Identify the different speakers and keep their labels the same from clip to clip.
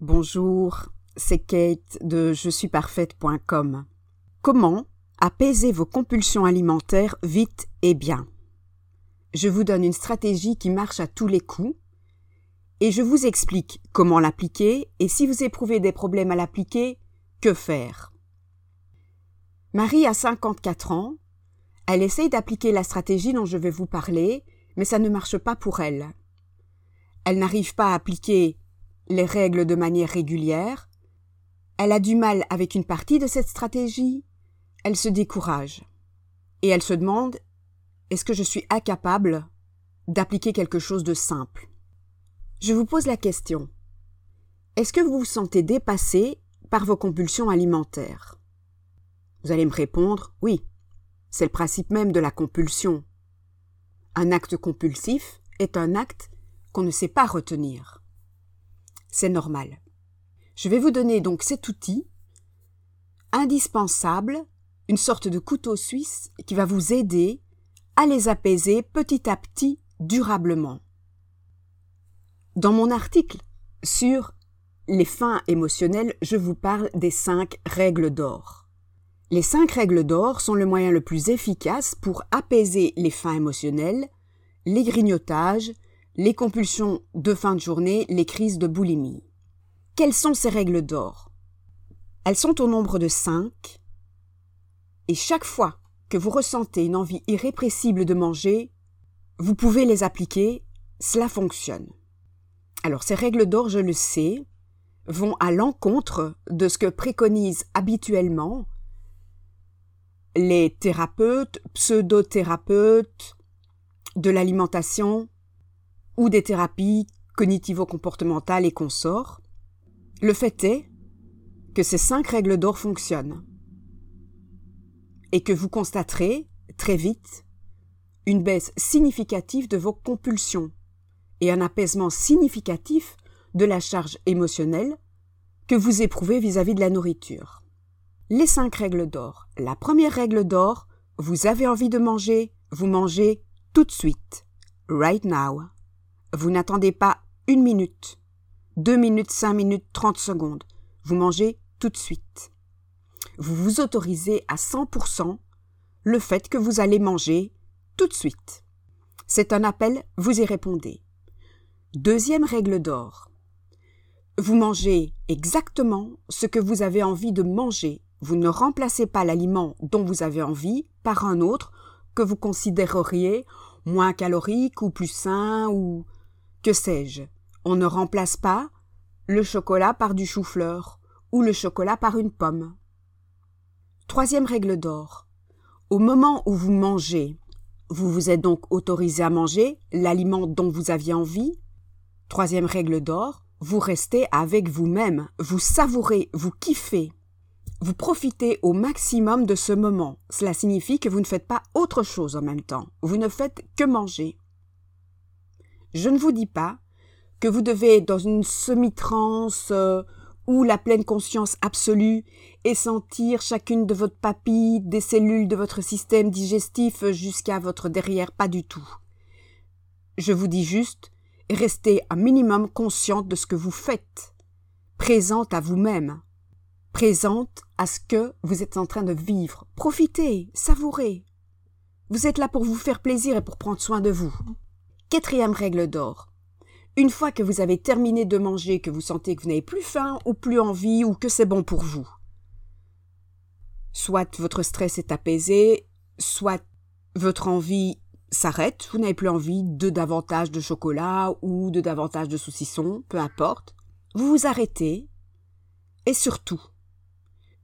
Speaker 1: Bonjour, c'est Kate de je suis parfaite.com. Comment apaiser vos compulsions alimentaires vite et bien? Je vous donne une stratégie qui marche à tous les coups et je vous explique comment l'appliquer et si vous éprouvez des problèmes à l'appliquer, que faire? Marie a 54 ans. Elle essaye d'appliquer la stratégie dont je vais vous parler, mais ça ne marche pas pour elle. Elle n'arrive pas à appliquer les règles de manière régulière, elle a du mal avec une partie de cette stratégie, elle se décourage. Et elle se demande est-ce que je suis incapable d'appliquer quelque chose de simple? Je vous pose la question est-ce que vous vous sentez dépassé par vos compulsions alimentaires? Vous allez me répondre oui. C'est le principe même de la compulsion. Un acte compulsif est un acte qu'on ne sait pas retenir c'est normal. Je vais vous donner donc cet outil indispensable, une sorte de couteau suisse qui va vous aider à les apaiser petit à petit durablement. Dans mon article sur les fins émotionnelles, je vous parle des cinq règles d'or. Les cinq règles d'or sont le moyen le plus efficace pour apaiser les fins émotionnelles, les grignotages, les compulsions de fin de journée, les crises de boulimie. Quelles sont ces règles d'or? Elles sont au nombre de cinq, et chaque fois que vous ressentez une envie irrépressible de manger, vous pouvez les appliquer, cela fonctionne. Alors ces règles d'or, je le sais, vont à l'encontre de ce que préconisent habituellement les thérapeutes, pseudo-thérapeutes de l'alimentation, ou des thérapies cognitivo-comportementales et consorts, le fait est que ces cinq règles d'or fonctionnent et que vous constaterez très vite une baisse significative de vos compulsions et un apaisement significatif de la charge émotionnelle que vous éprouvez vis-à-vis de la nourriture. Les cinq règles d'or. La première règle d'or, vous avez envie de manger, vous mangez tout de suite. Right now. Vous n'attendez pas une minute, deux minutes, cinq minutes, trente secondes. Vous mangez tout de suite. Vous vous autorisez à 100% le fait que vous allez manger tout de suite. C'est un appel, vous y répondez. Deuxième règle d'or. Vous mangez exactement ce que vous avez envie de manger. Vous ne remplacez pas l'aliment dont vous avez envie par un autre que vous considéreriez moins calorique ou plus sain ou que sais-je? On ne remplace pas le chocolat par du chou-fleur ou le chocolat par une pomme. Troisième règle d'or. Au moment où vous mangez, vous vous êtes donc autorisé à manger l'aliment dont vous aviez envie. Troisième règle d'or, vous restez avec vous-même, vous savourez, vous kiffez. Vous profitez au maximum de ce moment. Cela signifie que vous ne faites pas autre chose en même temps. Vous ne faites que manger. Je ne vous dis pas que vous devez dans une semi-transe euh, ou la pleine conscience absolue et sentir chacune de votre papilles, des cellules de votre système digestif jusqu'à votre derrière, pas du tout. Je vous dis juste, restez un minimum consciente de ce que vous faites, présente à vous-même, présente à ce que vous êtes en train de vivre. Profitez, savourez. Vous êtes là pour vous faire plaisir et pour prendre soin de vous. Quatrième règle d'or. Une fois que vous avez terminé de manger, que vous sentez que vous n'avez plus faim ou plus envie ou que c'est bon pour vous, soit votre stress est apaisé, soit votre envie s'arrête, vous n'avez plus envie de davantage de chocolat ou de davantage de saucisson, peu importe, vous vous arrêtez et surtout,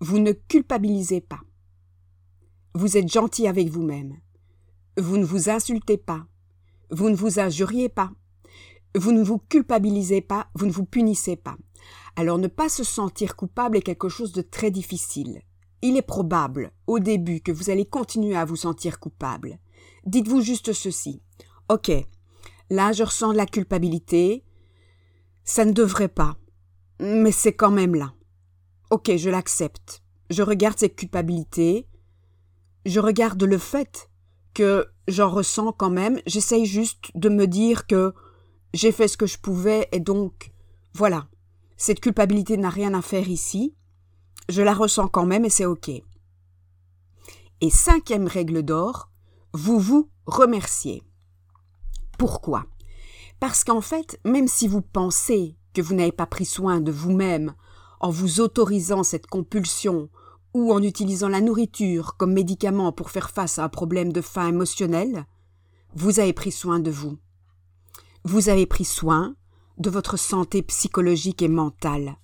Speaker 1: vous ne culpabilisez pas. Vous êtes gentil avec vous-même. Vous ne vous insultez pas. Vous ne vous injuriez pas. Vous ne vous culpabilisez pas, vous ne vous punissez pas. Alors ne pas se sentir coupable est quelque chose de très difficile. Il est probable, au début, que vous allez continuer à vous sentir coupable. Dites-vous juste ceci. Ok, là je ressens la culpabilité. Ça ne devrait pas. Mais c'est quand même là. Ok, je l'accepte. Je regarde cette culpabilité. Je regarde le fait que j'en ressens quand même. J'essaye juste de me dire que j'ai fait ce que je pouvais et donc, voilà. Cette culpabilité n'a rien à faire ici. Je la ressens quand même et c'est OK. Et cinquième règle d'or, vous vous remerciez. Pourquoi? Parce qu'en fait, même si vous pensez que vous n'avez pas pris soin de vous-même en vous autorisant cette compulsion ou en utilisant la nourriture comme médicament pour faire face à un problème de faim émotionnel, vous avez pris soin de vous. Vous avez pris soin de votre santé psychologique et mentale.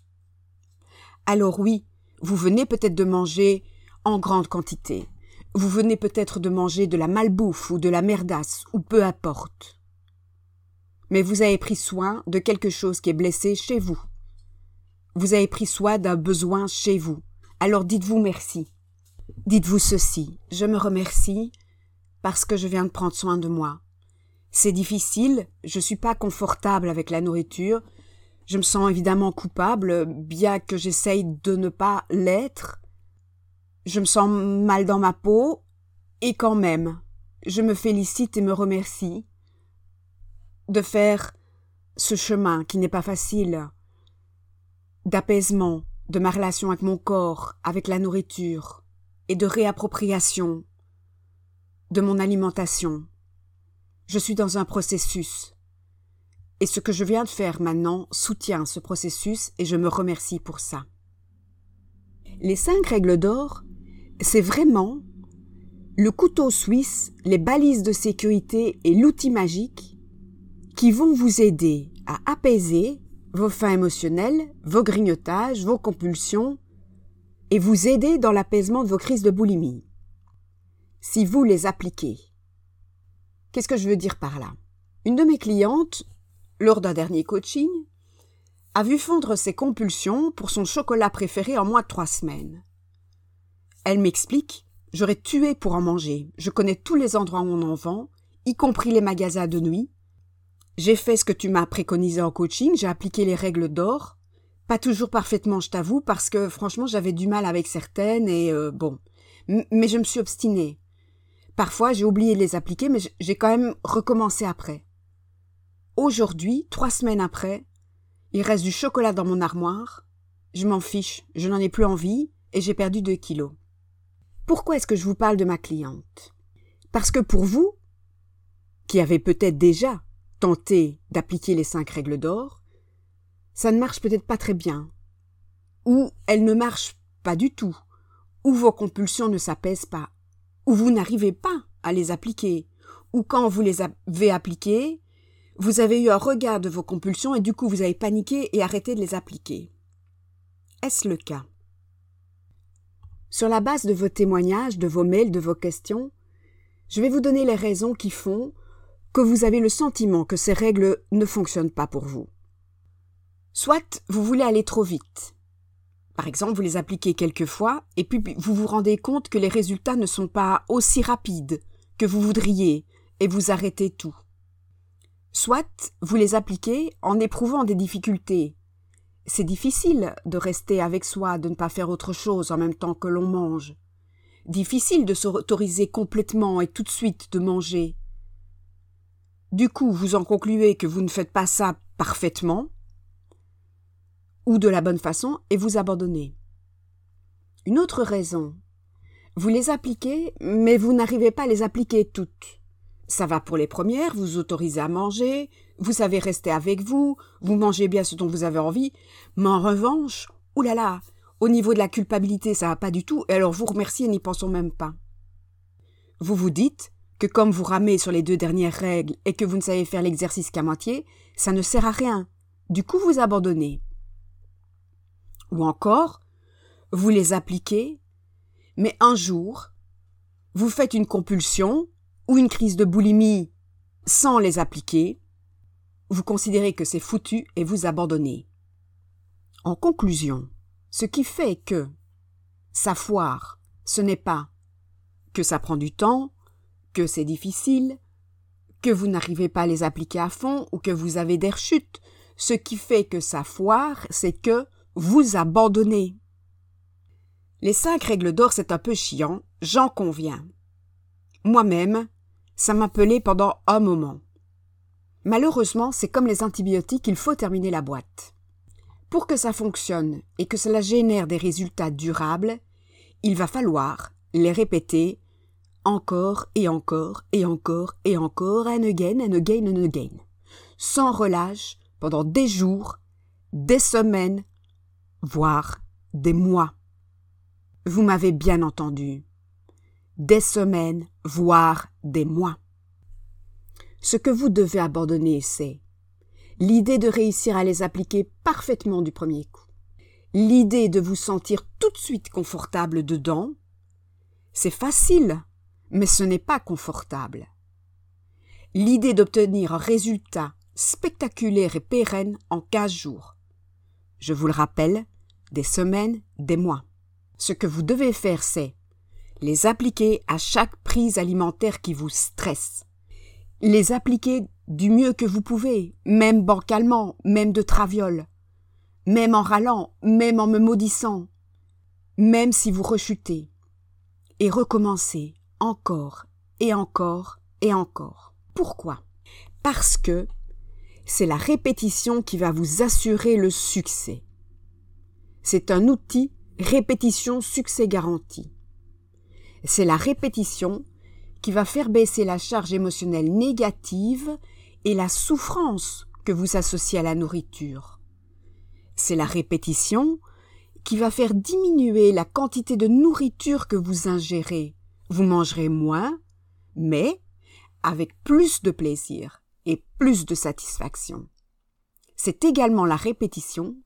Speaker 1: Alors oui, vous venez peut-être de manger en grande quantité. Vous venez peut-être de manger de la malbouffe ou de la merdasse, ou peu importe. Mais vous avez pris soin de quelque chose qui est blessé chez vous. Vous avez pris soin d'un besoin chez vous. Alors dites-vous merci. Dites-vous ceci. Je me remercie parce que je viens de prendre soin de moi. C'est difficile, je suis pas confortable avec la nourriture, je me sens évidemment coupable, bien que j'essaye de ne pas l'être. Je me sens mal dans ma peau, et quand même, je me félicite et me remercie de faire ce chemin qui n'est pas facile, d'apaisement, de ma relation avec mon corps, avec la nourriture, et de réappropriation de mon alimentation. Je suis dans un processus. Et ce que je viens de faire maintenant soutient ce processus et je me remercie pour ça. Les cinq règles d'or, c'est vraiment le couteau suisse, les balises de sécurité et l'outil magique qui vont vous aider à apaiser vos fins émotionnelles, vos grignotages, vos compulsions, et vous aider dans l'apaisement de vos crises de boulimie. Si vous les appliquez. Qu'est-ce que je veux dire par là? Une de mes clientes, lors d'un dernier coaching, a vu fondre ses compulsions pour son chocolat préféré en moins de trois semaines. Elle m'explique J'aurais tué pour en manger. Je connais tous les endroits où on en vend, y compris les magasins de nuit, j'ai fait ce que tu m'as préconisé en coaching, j'ai appliqué les règles d'or. Pas toujours parfaitement, je t'avoue, parce que franchement j'avais du mal avec certaines et euh, bon. mais je me suis obstinée. Parfois j'ai oublié de les appliquer, mais j'ai quand même recommencé après. Aujourd'hui, trois semaines après, il reste du chocolat dans mon armoire. Je m'en fiche, je n'en ai plus envie et j'ai perdu deux kilos. Pourquoi est-ce que je vous parle de ma cliente? Parce que pour vous, qui avez peut-être déjà tenter d'appliquer les cinq règles d'or, ça ne marche peut-être pas très bien, ou elles ne marchent pas du tout, ou vos compulsions ne s'apaisent pas, ou vous n'arrivez pas à les appliquer, ou quand vous les avez appliquées, vous avez eu un regard de vos compulsions et du coup vous avez paniqué et arrêté de les appliquer. Est-ce le cas? Sur la base de vos témoignages, de vos mails, de vos questions, je vais vous donner les raisons qui font que vous avez le sentiment que ces règles ne fonctionnent pas pour vous. Soit vous voulez aller trop vite. Par exemple, vous les appliquez quelques fois et puis vous vous rendez compte que les résultats ne sont pas aussi rapides que vous voudriez et vous arrêtez tout. Soit vous les appliquez en éprouvant des difficultés. C'est difficile de rester avec soi, de ne pas faire autre chose en même temps que l'on mange. Difficile de s'autoriser complètement et tout de suite de manger. Du coup, vous en concluez que vous ne faites pas ça parfaitement ou de la bonne façon et vous abandonnez. Une autre raison. Vous les appliquez, mais vous n'arrivez pas à les appliquer toutes. Ça va pour les premières, vous autorisez à manger, vous savez rester avec vous, vous mangez bien ce dont vous avez envie, mais en revanche, oulala, au niveau de la culpabilité, ça va pas du tout, et alors vous remerciez, n'y pensons même pas. Vous vous dites, que comme vous ramez sur les deux dernières règles et que vous ne savez faire l'exercice qu'à moitié, ça ne sert à rien. Du coup, vous abandonnez. Ou encore, vous les appliquez, mais un jour, vous faites une compulsion ou une crise de boulimie sans les appliquer, vous considérez que c'est foutu et vous abandonnez. En conclusion, ce qui fait que ça foire, ce n'est pas que ça prend du temps, que c'est difficile, que vous n'arrivez pas à les appliquer à fond ou que vous avez des rechutes. Ce qui fait que ça foire, c'est que vous abandonnez. Les cinq règles d'or, c'est un peu chiant, j'en conviens. Moi-même, ça m'appelait pendant un moment. Malheureusement, c'est comme les antibiotiques, il faut terminer la boîte. Pour que ça fonctionne et que cela génère des résultats durables, il va falloir les répéter encore et encore et encore et encore, and again and again and again, sans relâche pendant des jours, des semaines, voire des mois. Vous m'avez bien entendu. Des semaines, voire des mois. Ce que vous devez abandonner, c'est l'idée de réussir à les appliquer parfaitement du premier coup, l'idée de vous sentir tout de suite confortable dedans. C'est facile, mais ce n'est pas confortable. L'idée d'obtenir un résultat spectaculaire et pérenne en 15 jours. Je vous le rappelle, des semaines, des mois. Ce que vous devez faire, c'est les appliquer à chaque prise alimentaire qui vous stresse. Les appliquer du mieux que vous pouvez, même bancalement, même de traviole, même en râlant, même en me maudissant, même si vous rechutez. Et recommencer encore et encore et encore. Pourquoi? Parce que c'est la répétition qui va vous assurer le succès. C'est un outil répétition succès garanti. C'est la répétition qui va faire baisser la charge émotionnelle négative et la souffrance que vous associez à la nourriture. C'est la répétition qui va faire diminuer la quantité de nourriture que vous ingérez. Vous mangerez moins, mais avec plus de plaisir et plus de satisfaction. C'est également la répétition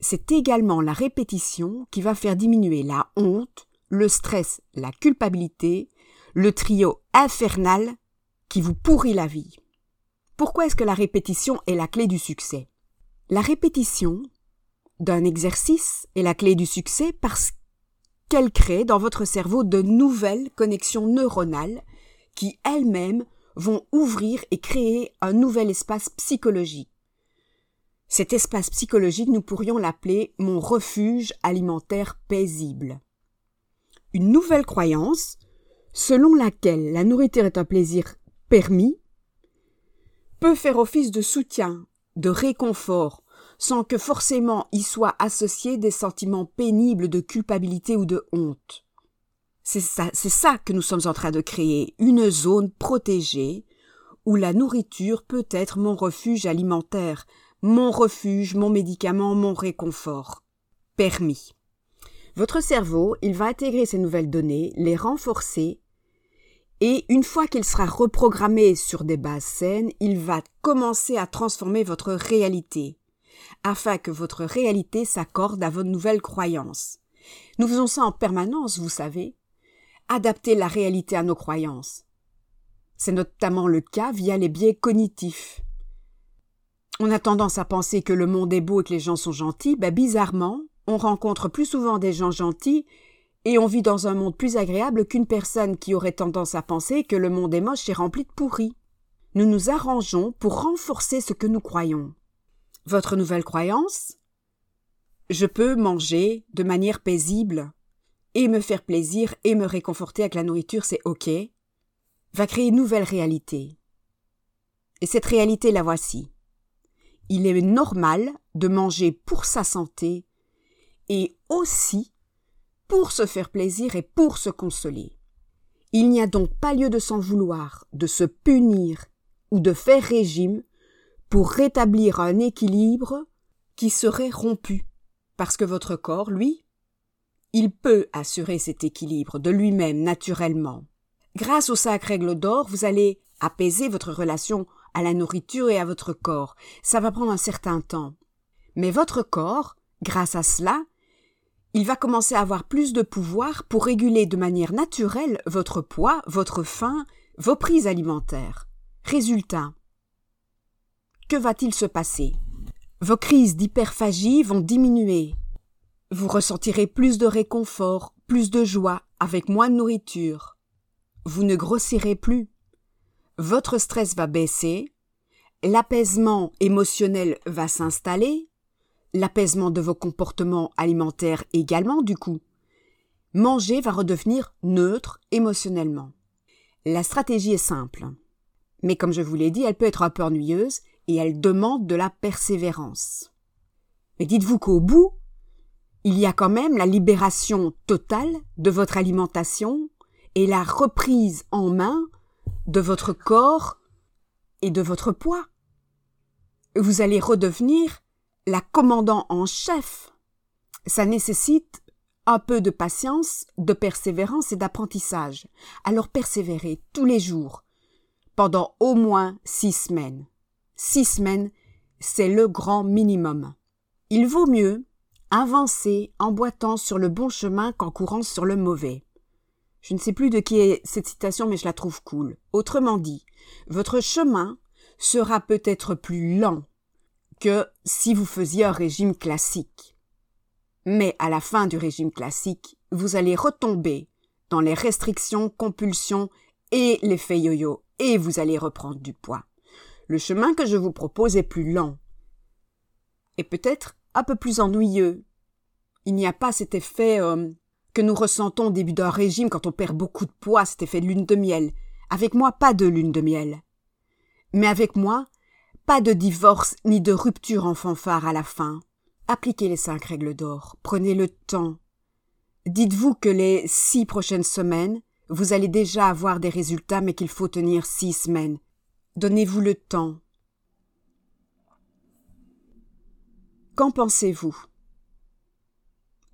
Speaker 1: c'est également la répétition qui va faire diminuer la honte, le stress, la culpabilité, le trio infernal qui vous pourrit la vie. Pourquoi est-ce que la répétition est la clé du succès? La répétition d'un exercice est la clé du succès parce qu'elle crée dans votre cerveau de nouvelles connexions neuronales qui elles-mêmes vont ouvrir et créer un nouvel espace psychologique. Cet espace psychologique, nous pourrions l'appeler mon refuge alimentaire paisible. Une nouvelle croyance, selon laquelle la nourriture est un plaisir permis, peut faire office de soutien, de réconfort, sans que forcément y soient associés des sentiments pénibles de culpabilité ou de honte. C'est ça, que nous sommes en train de créer, une zone protégée où la nourriture peut être mon refuge alimentaire, mon refuge, mon médicament, mon réconfort. Permis. Votre cerveau, il va intégrer ces nouvelles données, les renforcer, et une fois qu'il sera reprogrammé sur des bases saines, il va commencer à transformer votre réalité, afin que votre réalité s'accorde à vos nouvelles croyances. Nous faisons ça en permanence, vous savez. Adapter la réalité à nos croyances. C'est notamment le cas via les biais cognitifs. On a tendance à penser que le monde est beau et que les gens sont gentils, ben bizarrement, on rencontre plus souvent des gens gentils et on vit dans un monde plus agréable qu'une personne qui aurait tendance à penser que le monde est moche et rempli de pourris. Nous nous arrangeons pour renforcer ce que nous croyons. Votre nouvelle croyance Je peux manger de manière paisible et me faire plaisir et me réconforter avec la nourriture, c'est OK, va créer une nouvelle réalité. Et cette réalité, la voici il est normal de manger pour sa santé et aussi pour se faire plaisir et pour se consoler. Il n'y a donc pas lieu de s'en vouloir, de se punir ou de faire régime pour rétablir un équilibre qui serait rompu, parce que votre corps, lui, il peut assurer cet équilibre de lui-même naturellement. Grâce au sacre règle d'or, vous allez apaiser votre relation à la nourriture et à votre corps. Ça va prendre un certain temps. Mais votre corps, grâce à cela, il va commencer à avoir plus de pouvoir pour réguler de manière naturelle votre poids, votre faim, vos prises alimentaires. Résultat. Que va-t-il se passer? Vos crises d'hyperphagie vont diminuer. Vous ressentirez plus de réconfort, plus de joie, avec moins de nourriture. Vous ne grossirez plus votre stress va baisser, l'apaisement émotionnel va s'installer, l'apaisement de vos comportements alimentaires également du coup. Manger va redevenir neutre émotionnellement. La stratégie est simple. Mais comme je vous l'ai dit, elle peut être un peu ennuyeuse et elle demande de la persévérance. Mais dites-vous qu'au bout, il y a quand même la libération totale de votre alimentation et la reprise en main de votre corps et de votre poids. Vous allez redevenir la commandant en chef. Ça nécessite un peu de patience, de persévérance et d'apprentissage. Alors persévérez tous les jours, pendant au moins six semaines. Six semaines, c'est le grand minimum. Il vaut mieux avancer en boitant sur le bon chemin qu'en courant sur le mauvais. Je ne sais plus de qui est cette citation, mais je la trouve cool. Autrement dit, votre chemin sera peut-être plus lent que si vous faisiez un régime classique. Mais à la fin du régime classique, vous allez retomber dans les restrictions, compulsions et l'effet yo-yo, et vous allez reprendre du poids. Le chemin que je vous propose est plus lent, et peut-être un peu plus ennuyeux. Il n'y a pas cet effet euh, que nous ressentons au début d'un régime quand on perd beaucoup de poids, cet effet de lune de miel. Avec moi, pas de lune de miel. Mais avec moi, pas de divorce ni de rupture en fanfare à la fin. Appliquez les cinq règles d'or, prenez le temps. Dites-vous que les six prochaines semaines, vous allez déjà avoir des résultats, mais qu'il faut tenir six semaines. Donnez-vous le temps. Qu'en pensez-vous?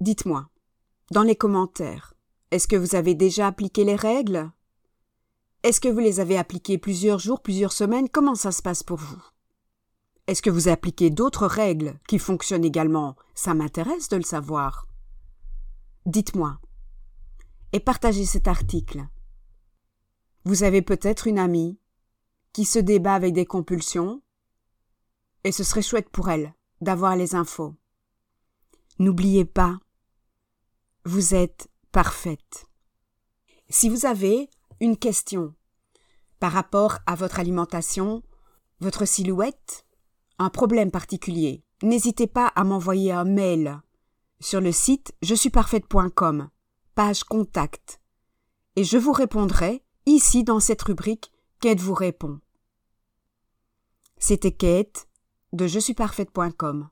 Speaker 1: Dites-moi, dans les commentaires, est-ce que vous avez déjà appliqué les règles? Est-ce que vous les avez appliquées plusieurs jours, plusieurs semaines? Comment ça se passe pour vous? Est-ce que vous appliquez d'autres règles qui fonctionnent également? Ça m'intéresse de le savoir. Dites-moi. Et partagez cet article. Vous avez peut-être une amie qui se débat avec des compulsions, et ce serait chouette pour elle d'avoir les infos. N'oubliez pas, vous êtes parfaite. Si vous avez une question par rapport à votre alimentation, votre silhouette, un problème particulier, n'hésitez pas à m'envoyer un mail sur le site je suis parfaite.com, page contact, et je vous répondrai ici dans cette rubrique Kate vous répond. C'était Kate de je suis parfaite.com.